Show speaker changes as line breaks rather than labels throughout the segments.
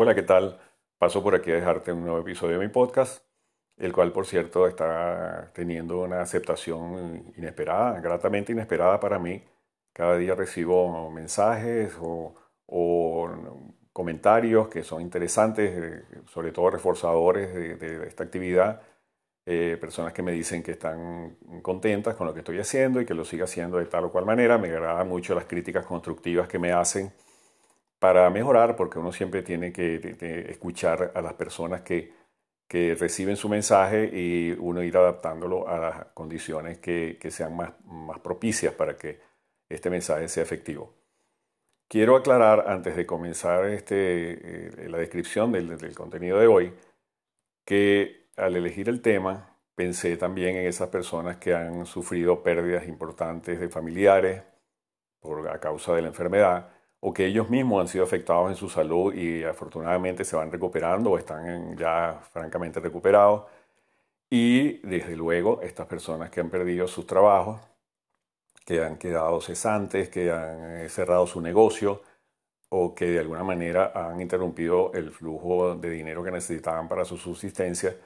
Hola, ¿qué tal? Paso por aquí a dejarte un nuevo episodio de mi podcast, el cual, por cierto, está teniendo una aceptación inesperada, gratamente inesperada para mí. Cada día recibo mensajes o, comentarios que son interesantes, eh, sobre todo reforzadores de, esta actividad. Eh, personas que me dicen que están contentas con lo que estoy haciendo y que lo siga haciendo de tal o cual manera. Me agradan mucho las críticas constructivas que me hacen para mejorar, porque uno siempre tiene que escuchar a las personas que, que, reciben su mensaje y uno ir adaptándolo a las condiciones que, que sean más, más, propicias para que este mensaje sea efectivo. Quiero aclarar, antes de comenzar este, eh, la descripción del, del contenido de hoy, que al elegir el tema pensé también en esas personas que han sufrido pérdidas importantes de familiares por, a causa de la enfermedad o que ellos mismos han sido afectados en su salud y afortunadamente se van recuperando o están ya francamente recuperados. Y desde luego estas personas que han perdido sus trabajos, que han quedado cesantes, que han eh, cerrado su negocio o que de alguna manera han interrumpido el flujo de dinero que necesitaban para su subsistencia.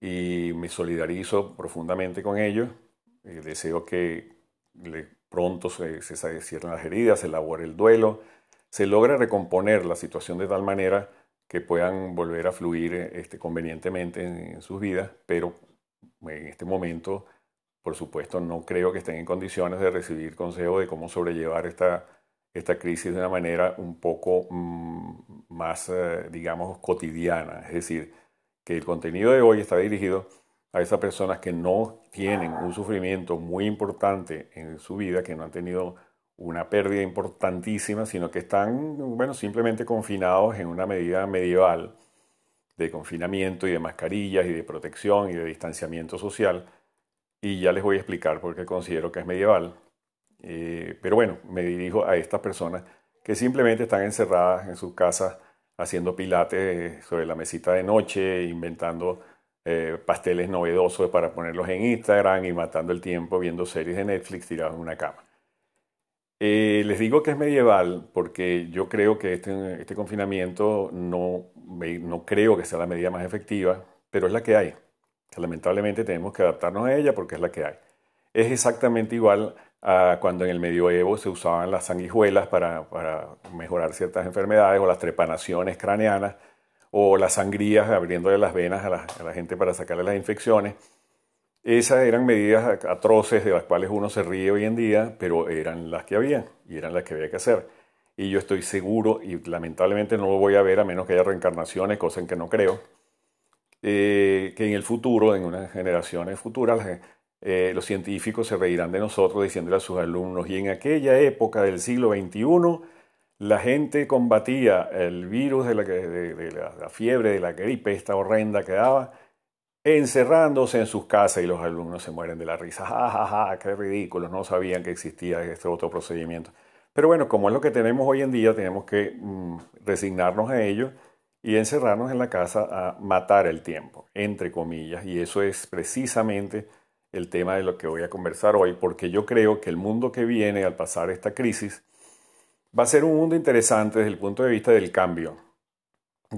Y me solidarizo profundamente con ellos. Y deseo que pronto se, se cierren las heridas, se elabore el duelo, se logra recomponer la situación de tal manera que puedan volver a fluir este, convenientemente en, sus vidas, pero en este momento, por supuesto, no creo que estén en condiciones de recibir consejo de cómo sobrellevar esta, esta crisis de una manera un poco mm, más, eh, digamos, cotidiana. Es decir, que el contenido de hoy está dirigido a esas personas que no tienen un sufrimiento muy importante en su vida, que no han tenido una pérdida importantísima, sino que están, bueno, simplemente confinados en una medida medieval de confinamiento y de mascarillas y de protección y de distanciamiento social. Y ya les voy a explicar por qué considero que es medieval. Eh, pero bueno, me dirijo a estas personas que simplemente están encerradas en sus casas haciendo pilates sobre la mesita de noche, inventando eh, pasteles novedosos para ponerlos en Instagram y matando el tiempo viendo series de Netflix tirados en una cama. Eh, les digo que es medieval porque yo creo que este, este confinamiento no, no creo que sea la medida más efectiva, pero es la que hay. Lamentablemente tenemos que adaptarnos a ella porque es la que hay. Es exactamente igual a cuando en el medioevo se usaban las sanguijuelas para, para mejorar ciertas enfermedades o las trepanaciones craneanas o las sangrías abriéndole las venas a la, gente para sacarle las infecciones. Esas eran medidas atroces de las cuales uno se ríe hoy en día, pero eran las que había y eran las que había que hacer. Y yo estoy seguro, y lamentablemente no lo voy a ver a menos que haya reencarnaciones, cosa en que no creo, eh, que en el futuro, en unas generaciones futuras, eh, los científicos se reirán de nosotros diciéndole a sus alumnos, y en aquella época del siglo XXI, la gente combatía el virus de la, fiebre, de la gripe, esta horrenda que daba, encerrándose en sus casas y los alumnos se mueren de la risa. Ja, ja, ja, qué ridículo, no sabían que existía este otro procedimiento. Pero bueno, como es lo que tenemos hoy en día, tenemos que mm, resignarnos a ello y encerrarnos en la casa a matar el tiempo, entre comillas. Y eso es precisamente el tema de lo que voy a conversar hoy, porque yo creo que el mundo que viene al pasar esta crisis va a ser un mundo interesante desde el punto de vista del cambio.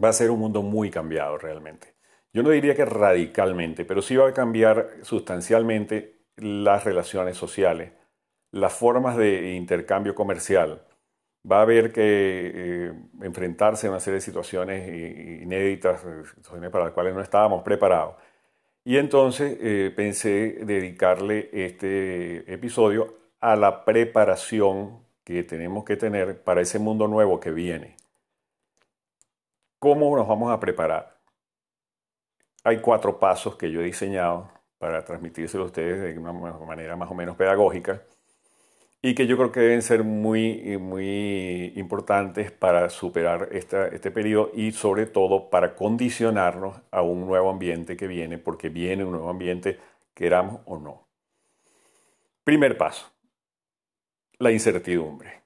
Va a ser un mundo muy cambiado realmente. Yo no diría que radicalmente, pero sí va a cambiar sustancialmente las relaciones sociales, las formas de intercambio comercial. Va a haber que eh, enfrentarse a una serie de situaciones inéditas, situaciones para las cuales no estábamos preparados. Y entonces eh, pensé dedicarle este episodio a la preparación que tenemos que tener para ese mundo nuevo que viene. ¿Cómo nos vamos a preparar? hay cuatro pasos que yo he diseñado para transmitírselo a ustedes de una manera más o menos pedagógica y que yo creo que deben ser muy, muy importantes para superar este periodo y sobre todo para condicionarnos a un nuevo ambiente que viene, porque viene un nuevo ambiente, queramos o no. Primer paso, la incertidumbre.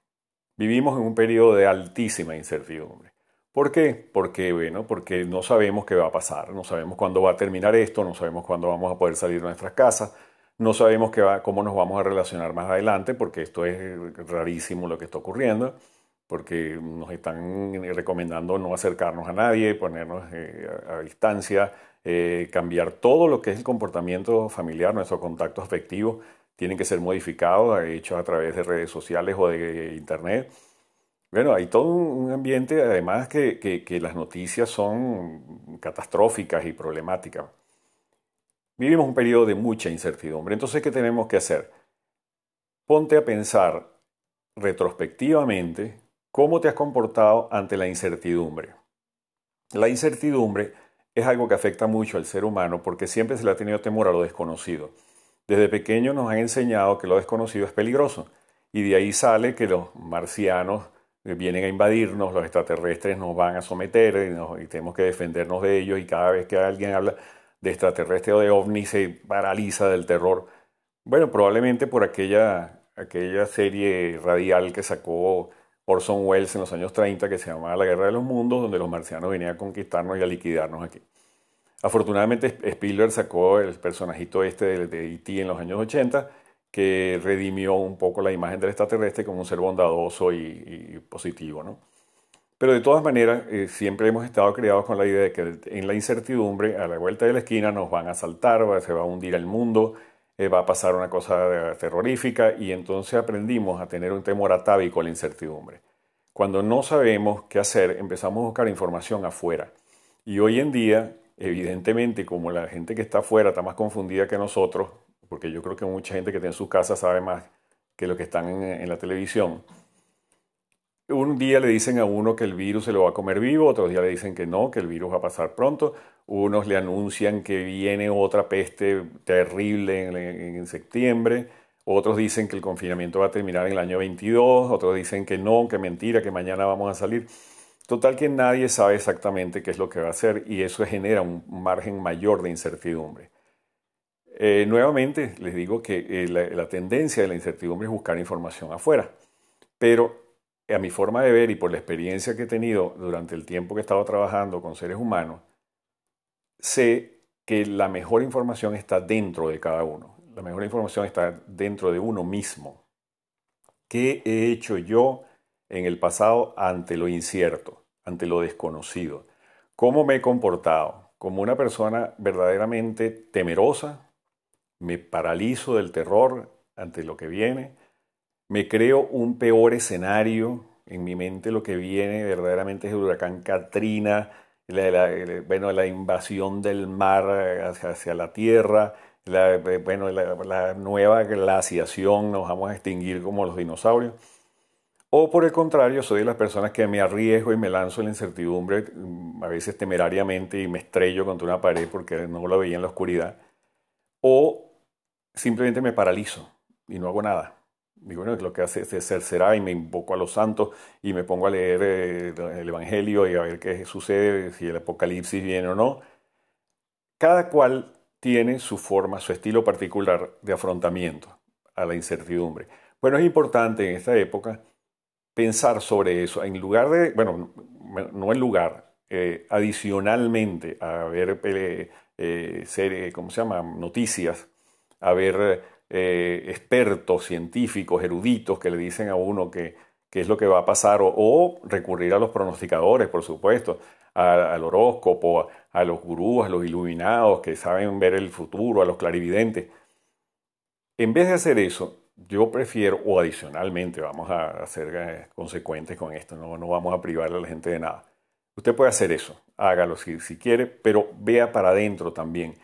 Vivimos en un periodo de altísima incertidumbre. ¿Por qué? Porque, bueno, porque no sabemos qué va a pasar, no sabemos cuándo va a terminar esto, no sabemos cuándo vamos a poder salir de nuestras casas, no sabemos qué va, cómo nos vamos a relacionar más adelante, porque esto es rarísimo lo que está ocurriendo. porque nos están recomendando no acercarnos a nadie, ponernos eh, a, distancia, eh, cambiar todo lo que es el comportamiento familiar, nuestro contacto afectivo, tienen que ser modificados, hechos a través de redes sociales o de internet. Bueno, hay todo un ambiente, además, que, que las noticias son catastróficas y problemáticas. Vivimos un periodo de mucha incertidumbre. Entonces, ¿qué tenemos que hacer? Ponte a pensar retrospectivamente cómo te has comportado ante la incertidumbre. La incertidumbre es algo que afecta mucho al ser humano porque siempre se le ha tenido temor a lo desconocido. Desde pequeño nos han enseñado que lo desconocido es peligroso y de ahí sale que los marcianos vienen a invadirnos, los extraterrestres nos van a someter y, y tenemos que defendernos de ellos y cada vez que alguien habla de extraterrestre o de ovni se paraliza del terror. Bueno, probablemente por aquella, aquella serie radial que sacó Orson Welles en los años 30 que se llamaba La Guerra de los Mundos, donde los marcianos venían a conquistarnos y a liquidarnos aquí. Afortunadamente Spielberg sacó el personajito este de E.T. en los años 80 que redimió un poco la imagen del extraterrestre como un ser bondadoso y, y positivo, ¿no? Pero de todas maneras, eh, siempre hemos estado criados con la idea de que en la incertidumbre, a la vuelta de la esquina, nos van a asaltar, se va a hundir el mundo, eh, va a pasar una cosa terrorífica y entonces aprendimos a tener un temor atávico a la incertidumbre. Cuando no sabemos qué hacer, empezamos a buscar información afuera. Y hoy en día, evidentemente, como la gente que está afuera está más confundida que nosotros, porque yo creo que mucha gente que está en sus casas sabe más que lo que están en la televisión, un día le dicen a uno que el virus se lo va a comer vivo, otros días le dicen que no, que el virus va a pasar pronto, unos le anuncian que viene otra peste terrible en, septiembre, otros dicen que el confinamiento va a terminar en el año 22, otros dicen que no, que mentira, que mañana vamos a salir. Total que nadie sabe exactamente qué es lo que va a hacer y eso genera un margen mayor de incertidumbre. Eh, nuevamente les digo que eh, la, la tendencia de la incertidumbre es buscar información afuera, pero a mi forma de ver y por la experiencia que he tenido durante el tiempo que he estado trabajando con seres humanos, sé que la mejor información está dentro de cada uno. La mejor información está dentro de uno mismo. ¿Qué he hecho yo en el pasado ante lo incierto, ante lo desconocido? ¿Cómo me he comportado? Como una persona verdaderamente temerosa, me paralizo del terror ante lo que viene, me creo un peor escenario. En mi mente lo que viene verdaderamente es el huracán Katrina, la, bueno, la invasión del mar hacia, la tierra, la, bueno, la, nueva glaciación, nos vamos a extinguir como los dinosaurios. O por el contrario, soy de las personas que me arriesgo y me lanzo en la incertidumbre, mm, a veces temerariamente, y me estrello contra una pared porque no lo veía en la oscuridad. O simplemente me paralizo y no hago nada. Y bueno, lo que hace es será y me invoco a los santos y me pongo a leer eh, el Evangelio y a ver qué sucede, si el Apocalipsis viene o no. Cada cual tiene su forma, su estilo particular de afrontamiento a la incertidumbre. Bueno, es importante en esta época pensar sobre eso, en lugar de, bueno, no en lugar, eh, adicionalmente a ver eh, eh ¿cómo se llama? Noticias, a ver eh, expertos, científicos, eruditos que le dicen a uno qué es lo que va a pasar o, recurrir a los pronosticadores, por supuesto, al horóscopo, a, los gurús, a los iluminados que saben ver el futuro, a los clarividentes. En vez de hacer eso, yo prefiero, o adicionalmente, vamos a ser eh, consecuentes con esto, no, no vamos a privar a la gente de nada. Usted puede hacer eso, hágalo si, si quiere, pero vea para adentro también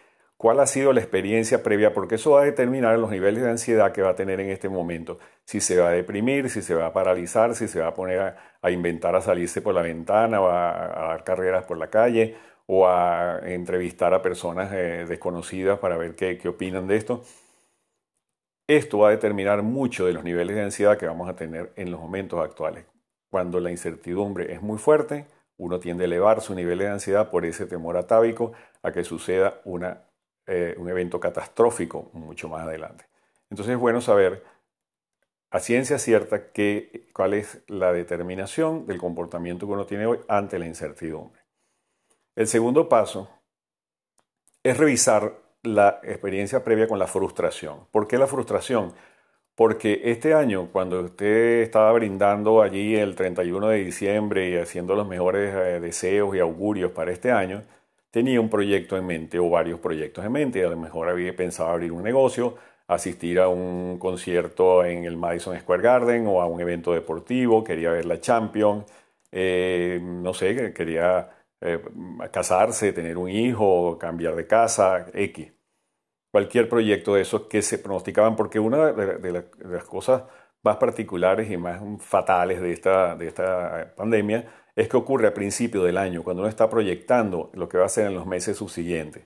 cuál ha sido la experiencia previa, porque eso va a determinar los niveles de ansiedad que va a tener en este momento. Si se va a deprimir, si se va a paralizar, si se va a poner a, inventar a salirse por la ventana o a, dar carreras por la calle o a entrevistar a personas eh, desconocidas para ver qué, qué opinan de esto. Esto va a determinar mucho de los niveles de ansiedad que vamos a tener en los momentos actuales. Cuando la incertidumbre es muy fuerte, uno tiende a elevar su nivel de ansiedad por ese temor atávico a que suceda una eh, un evento catastrófico mucho más adelante. Entonces es bueno saber a ciencia cierta cuál es la determinación del comportamiento que uno tiene hoy ante la incertidumbre. El segundo paso es revisar la experiencia previa con la frustración. ¿Por qué la frustración? Porque este año, cuando usted estaba brindando allí el 31 de diciembre y haciendo los mejores eh, deseos y augurios para este año, tenía un proyecto en mente o varios proyectos en mente. A lo mejor había pensado abrir un negocio, asistir a un concierto en el Madison Square Garden o a un evento deportivo, quería ver la Champions, eh, no sé, quería eh, casarse, tener un hijo, cambiar de casa, X cualquier proyecto de esos que se pronosticaban, porque una de, las cosas más particulares y más fatales de esta, de esta pandemia es que ocurre a principio del año, cuando uno está proyectando lo que va a ser en los meses subsiguientes.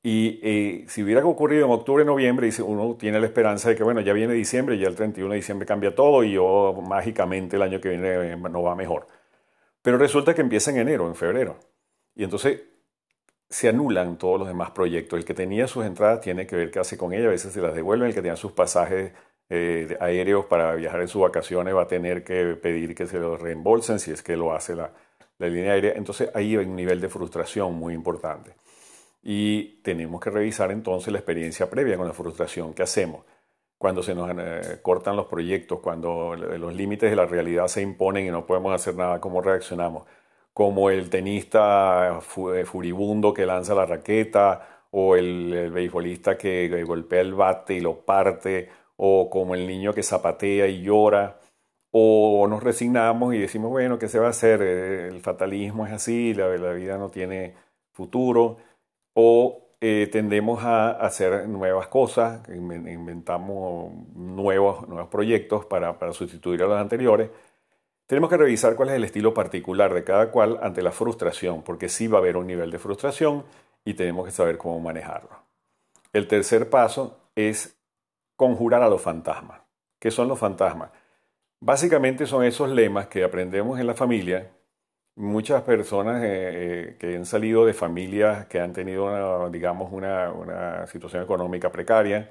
Y eh, si hubiera ocurrido en octubre, noviembre, uno tiene la esperanza de que, bueno, ya viene diciembre, ya el 31 de diciembre cambia todo y yo mágicamente el año que viene no va mejor. Pero resulta que empieza en enero, en febrero. Y entonces se anulan todos los demás proyectos. El que tenía sus entradas tiene que ver qué hace con ella, a veces se las devuelven, el que tenía sus pasajes eh, aéreos para viajar en sus vacaciones va a tener que pedir que se los reembolsen si es que lo hace la, línea aérea. Entonces ahí hay un nivel de frustración muy importante. Y tenemos que revisar entonces la experiencia previa con la frustración. ¿Qué hacemos? Cuando se nos eh, cortan los proyectos, cuando los límites de la realidad se imponen y no podemos hacer nada, ¿cómo reaccionamos? como el tenista eh, furibundo que lanza la raqueta, o el, beisbolista que, golpea el bate y lo parte, o como el niño que zapatea y llora, o nos resignamos y decimos, bueno, ¿qué se va a hacer? Eh, el fatalismo es así, la, vida no tiene futuro, o eh, tendemos a hacer nuevas cosas, inventamos nuevos, nuevos proyectos para, para sustituir a los anteriores, tenemos que revisar cuál es el estilo particular de cada cual ante la frustración, porque sí va a haber un nivel de frustración y tenemos que saber cómo manejarlo. El tercer paso es conjurar a los fantasmas. ¿Qué son los fantasmas? Básicamente son esos lemas que aprendemos en la familia. Muchas personas eh, eh, que han salido de familias que han tenido, una, digamos, una, situación económica precaria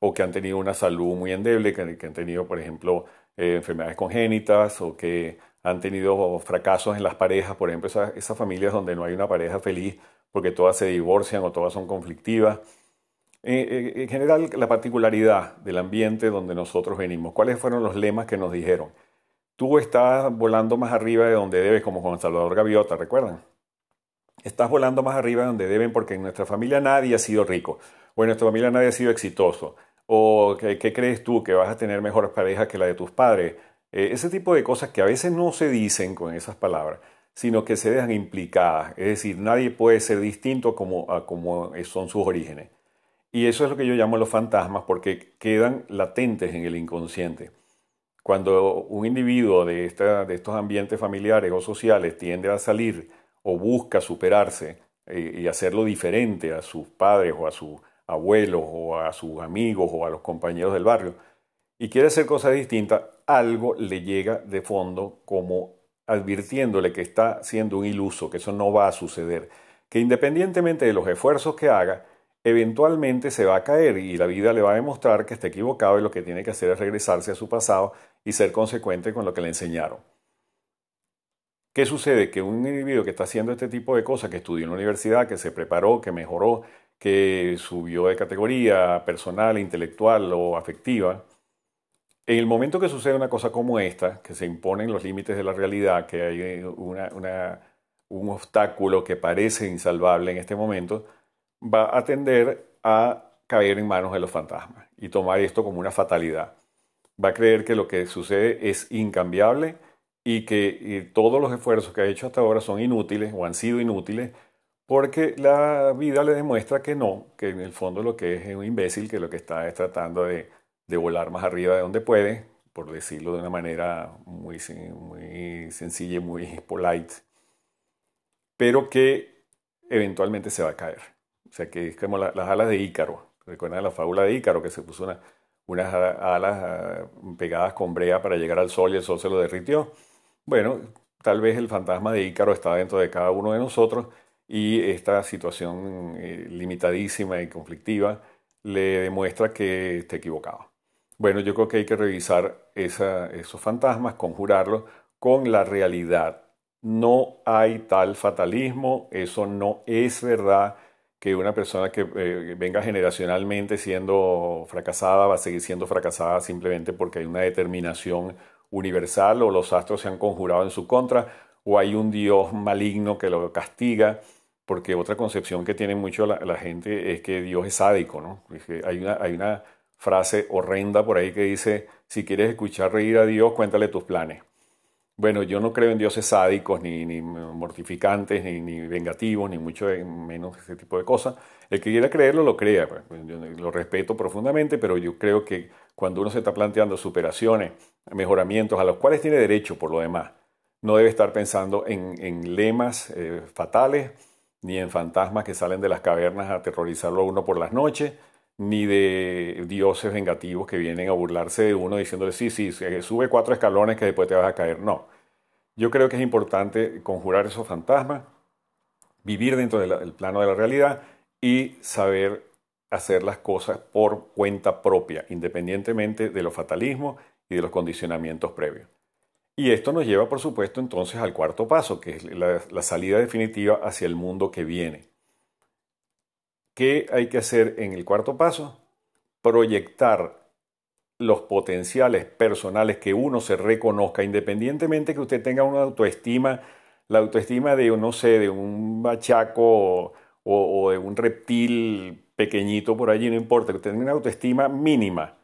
o que han tenido una salud muy endeble, que han tenido, por ejemplo, eh, enfermedades congénitas o que han tenido fracasos en las parejas, por ejemplo, esas, familias donde no hay una pareja feliz porque todas se divorcian o todas son conflictivas. Eh, en general, la particularidad del ambiente donde nosotros venimos, ¿cuáles fueron los lemas que nos dijeron? Tú estás volando más arriba de donde debes, como Juan Salvador Gaviota, ¿recuerdan? Estás volando más arriba de donde deben porque en nuestra familia nadie ha sido rico o en nuestra familia nadie ha sido exitoso ¿O qué, crees tú que vas a tener mejores parejas que la de tus padres? Eh, ese tipo de cosas que a veces no se dicen con esas palabras, sino que se dejan implicadas. Es decir, nadie puede ser distinto como, son sus orígenes. Y eso es lo que yo llamo los fantasmas porque quedan latentes en el inconsciente. Cuando un individuo de, estos ambientes familiares o sociales tiende a salir o busca superarse eh, y hacerlo diferente a sus padres o a su abuelos o a sus amigos o a los compañeros del barrio y quiere hacer cosas distintas, algo le llega de fondo como advirtiéndole que está siendo un iluso, que eso no va a suceder, que independientemente de los esfuerzos que haga, eventualmente se va a caer y la vida le va a demostrar que está equivocado y lo que tiene que hacer es regresarse a su pasado y ser consecuente con lo que le enseñaron. ¿Qué sucede? Que un individuo que está haciendo este tipo de cosas, que estudió en la universidad, que se preparó, que mejoró, que subió de categoría personal, intelectual o afectiva, en el momento que sucede una cosa como esta, que se imponen los límites de la realidad, que hay un obstáculo que parece insalvable en este momento, va a tender a caer en manos de los fantasmas y tomar esto como una fatalidad. Va a creer que lo que sucede es incambiable y que todos los esfuerzos que ha hecho hasta ahora son inútiles o han sido inútiles porque la vida le demuestra que no, que en el fondo lo que es es un imbécil, que lo que está es tratando de, volar más arriba de donde puede, por decirlo de una manera muy, muy sencilla y muy polite, pero que eventualmente se va a caer. O sea, que es como las alas de Ícaro. ¿Recuerdan la fábula de Ícaro que se puso unas alas pegadas con brea para llegar al sol y el sol se lo derritió? Bueno, tal vez el fantasma de Ícaro está dentro de cada uno de nosotros y esta situación eh, limitadísima y conflictiva le demuestra que está equivocado. Bueno, yo creo que hay que revisar esos fantasmas, conjurarlos con la realidad. No hay tal fatalismo, eso no es verdad que una persona que eh, venga generacionalmente siendo fracasada va a seguir siendo fracasada simplemente porque hay una determinación universal o los astros se han conjurado en su contra o hay un Dios maligno que lo castiga, porque otra concepción que tiene mucho la, gente es que Dios es sádico, ¿no? hay, una, hay una frase horrenda por ahí que dice, si quieres escuchar reír a Dios, cuéntale tus planes. Bueno, yo no creo en dioses sádicos, ni, ni mortificantes, ni, ni, vengativos, ni mucho menos ese tipo de cosas. El que quiera creerlo, lo crea. Pues, yo lo respeto profundamente, pero yo creo que cuando uno se está planteando superaciones, mejoramientos, a los cuales tiene derecho por lo demás, no debe estar pensando en, lemas eh, fatales, ni en fantasmas que salen de las cavernas a aterrorizarlo a uno por las noches, ni de dioses vengativos que vienen a burlarse de uno diciéndole, sí, sí, sube cuatro escalones que después te vas a caer. No. Yo creo que es importante conjurar esos fantasmas, vivir dentro del plano de la realidad y saber hacer las cosas por cuenta propia, independientemente de los fatalismos y de los condicionamientos previos. Y esto nos lleva, por supuesto, entonces al cuarto paso, que es la salida definitiva hacia el mundo que viene. ¿Qué hay que hacer en el cuarto paso? Proyectar los potenciales personales que uno se reconozca, independientemente que usted tenga una autoestima, la autoestima de, no sé, de un bachaco o, de un reptil pequeñito por allí, no importa, que usted tenga una autoestima mínima.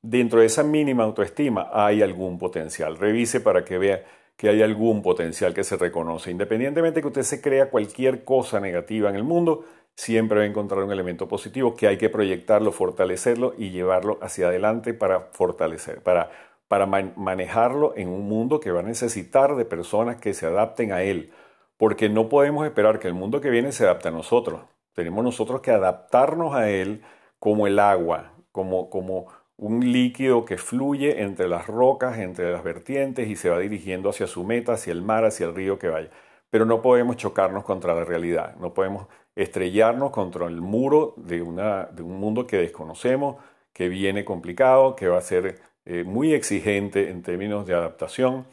Dentro de esa mínima autoestima hay algún potencial. Revise para que vea que hay algún potencial que se reconoce. Independientemente que usted se crea cualquier cosa negativa en el mundo, siempre va a encontrar un elemento positivo que hay que proyectarlo, fortalecerlo y llevarlo hacia adelante para fortalecer, para, para manejarlo en un mundo que va a necesitar de personas que se adapten a él, porque no podemos esperar que el mundo que viene se adapte a nosotros. Tenemos nosotros que adaptarnos a él como el agua, como, como un líquido que fluye entre las rocas, entre las vertientes y se va dirigiendo hacia su meta, hacia el mar, hacia el río que vaya. Pero no podemos chocarnos contra la realidad, no podemos estrellarnos contra el muro de, una, de un mundo que desconocemos, que viene complicado, que va a ser eh, muy exigente en términos de adaptación.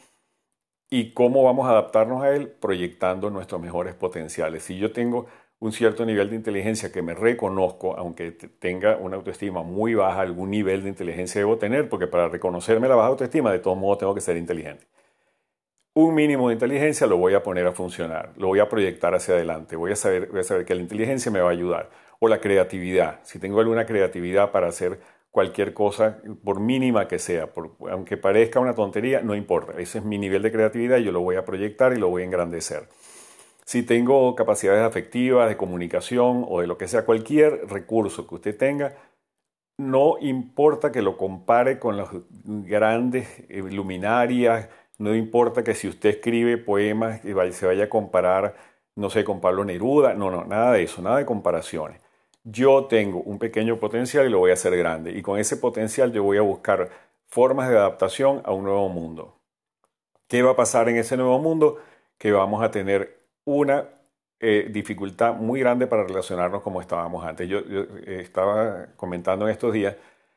¿Y cómo vamos a adaptarnos a él? Proyectando nuestros mejores potenciales. Si yo tengo un cierto nivel de inteligencia que me reconozco, aunque tenga una autoestima muy baja, algún nivel de inteligencia debo tener, porque para reconocerme la baja autoestima, de todos modos tengo que ser inteligente un mínimo de inteligencia lo voy a poner a funcionar, lo voy a proyectar hacia adelante, voy a saber, voy a saber que la inteligencia me va a ayudar. O la creatividad, si tengo alguna creatividad para hacer cualquier cosa, por mínima que sea, aunque parezca una tontería, no importa, ese es mi nivel de creatividad y yo lo voy a proyectar y lo voy a engrandecer. Si tengo capacidades afectivas, de comunicación o de lo que sea, cualquier recurso que usted tenga, no importa que lo compare con las grandes luminarias, no importa que si usted escribe poemas y se vaya a comparar, no sé, con Pablo Neruda. No, no, nada de eso, nada de comparaciones. Yo tengo un pequeño potencial y lo voy a hacer grande. Y con ese potencial yo voy a buscar formas de adaptación a un nuevo mundo. ¿Qué va a pasar en ese nuevo mundo? Que vamos a tener una eh, dificultad muy grande para relacionarnos como estábamos antes. Yo, eh, estaba comentando en estos días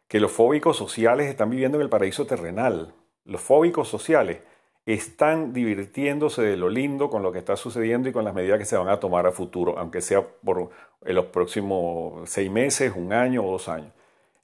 que los fóbicos sociales están viviendo en el paraíso terrenal. Los fóbicos sociales están divirtiéndose de lo lindo con lo que está sucediendo y con las medidas que se van a tomar a futuro, aunque sea por en los próximos seis meses, un año o dos años.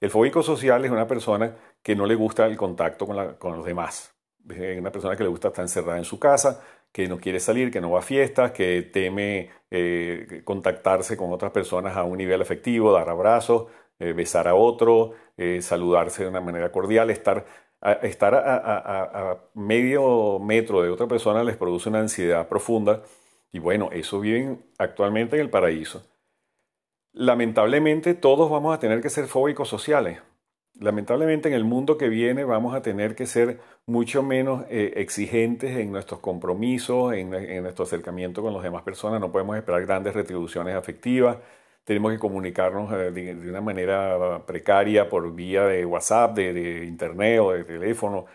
El fóbico social es una persona que no le gusta el contacto con, los demás. Es una persona que le gusta estar encerrada en su casa, que no quiere salir, que no va a fiestas, que teme eh, contactarse con otras personas a un nivel afectivo, dar abrazos, eh, besar a otro, eh, saludarse de una manera cordial, estar estar a, medio metro de otra persona les produce una ansiedad profunda y bueno, eso viven actualmente en el paraíso. Lamentablemente todos vamos a tener que ser fóbicos sociales. Lamentablemente en el mundo que viene vamos a tener que ser mucho menos eh, exigentes en nuestros compromisos, en, en nuestro acercamiento con las demás personas. No podemos esperar grandes retribuciones afectivas tenemos que comunicarnos eh, de, una manera precaria por vía de WhatsApp, de, internet o de teléfono.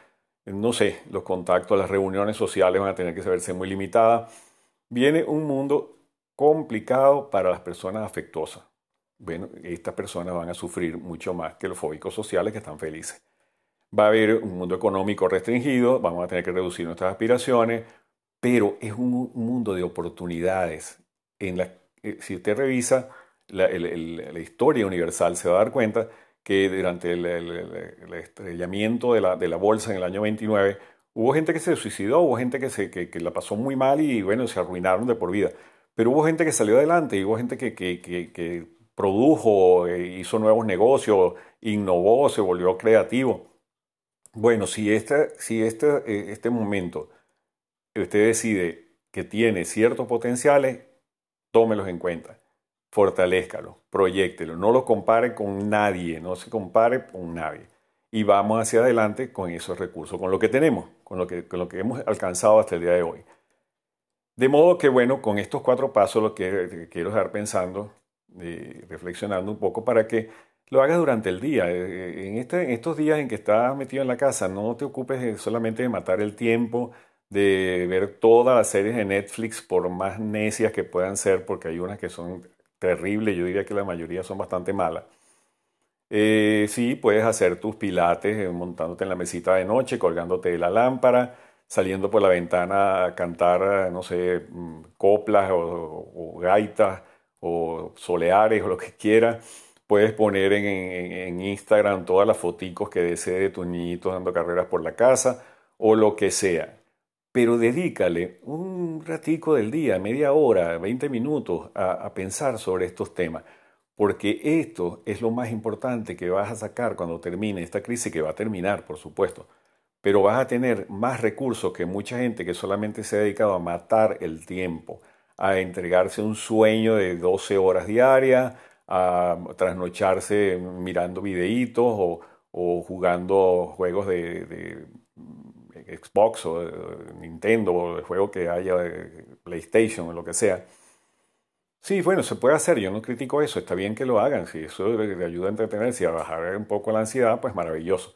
No sé, los contactos, las reuniones sociales van a tener que verse muy limitadas. Viene un mundo complicado para las personas afectuosas. Bueno, estas personas van a sufrir mucho más que los fóbicos sociales que están felices. Va a haber un mundo económico restringido, vamos a tener que reducir nuestras aspiraciones, pero es un mundo de oportunidades. En la, eh, si usted revisa la, historia universal se va a dar cuenta que durante el, estrellamiento de la, de la, bolsa en el año 29 hubo gente que se suicidó, hubo gente que, se, que, la pasó muy mal y bueno, se arruinaron de por vida. Pero hubo gente que salió adelante y hubo gente que, que produjo, eh, hizo nuevos negocios, innovó, se volvió creativo. Bueno, si este, si este, este momento usted decide que tiene ciertos potenciales, tómelos en cuenta, fortalezcalo, proyectelo, no lo compare con nadie, no se compare con nadie. Y vamos hacia adelante con esos recursos, con lo que tenemos, con lo que, con lo que hemos alcanzado hasta el día de hoy. De modo que, bueno, con estos cuatro pasos lo que quiero dejar pensando, eh, reflexionando un poco para que lo hagas durante el día. Eh, en, este, en estos días en que estás metido en la casa, no te ocupes solamente de matar el tiempo, de ver todas las series de Netflix, por más necias que puedan ser, porque hay unas que son terribles, yo diría que la mayoría son bastante malas. Eh, sí, puedes hacer tus pilates eh, montándote en la mesita de noche, colgándote de la lámpara, saliendo por la ventana a cantar, no sé, mm, coplas o, gaitas o soleares o lo que quieras. Puedes poner en, Instagram todas las foticos que desees de tus niñitos dando carreras por la casa o lo que sea. Pero dedícale un ratico del día, media hora, 20 minutos a, pensar sobre estos temas. Porque esto es lo más importante que vas a sacar cuando termine esta crisis, que va a terminar, por supuesto. Pero vas a tener más recursos que mucha gente que solamente se ha dedicado a matar el tiempo, a entregarse un sueño de 12 horas diarias, a trasnocharse mirando videitos o, jugando juegos de, Xbox o de Nintendo o de juego que haya de PlayStation o lo que sea. Sí, bueno, se puede hacer, yo no critico eso, está bien que lo hagan, si eso le ayuda a entretenerse y a bajar un poco la ansiedad, pues maravilloso.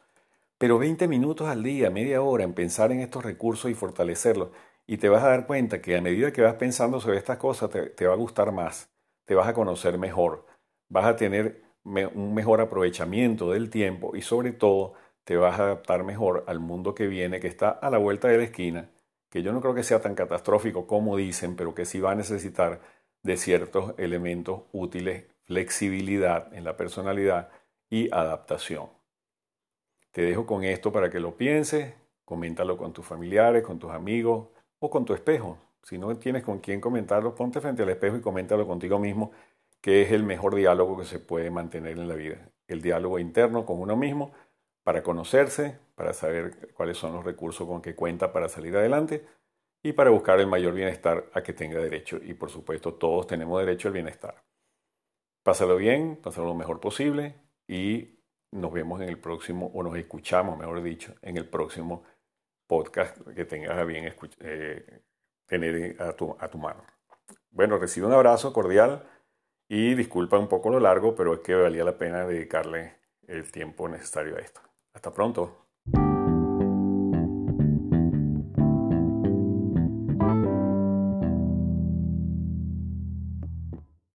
Pero 20 minutos al día, media hora en pensar en estos recursos y fortalecerlos, y te vas a dar cuenta que a medida que vas pensando sobre estas cosas, te va a gustar más, te vas a conocer mejor, vas a tener un mejor aprovechamiento del tiempo y sobre todo te vas a adaptar mejor al mundo que viene, que está a la vuelta de la esquina, que yo no creo que sea tan catastrófico como dicen, pero que sí va a necesitar de ciertos elementos útiles, flexibilidad en la personalidad y adaptación. Te dejo con esto para que lo pienses, coméntalo con tus familiares, con tus amigos o con tu espejo. Si no tienes con quién comentarlo, ponte frente al espejo y coméntalo contigo mismo que es el mejor diálogo que se puede mantener en la vida. El diálogo interno con uno mismo para conocerse, para saber cuáles son los recursos con que cuenta para salir adelante y para buscar el mayor bienestar a que tenga derecho. Y por supuesto, todos tenemos derecho al bienestar. Pásalo bien, pásalo lo mejor posible y nos vemos en el próximo, o nos escuchamos, mejor dicho, en el próximo podcast que tengas a bien eh, tener a tu, a tu mano. Bueno, recibe un abrazo cordial y disculpa un poco lo largo, pero es que valía la pena dedicarle el tiempo necesario a esto. Hasta pronto.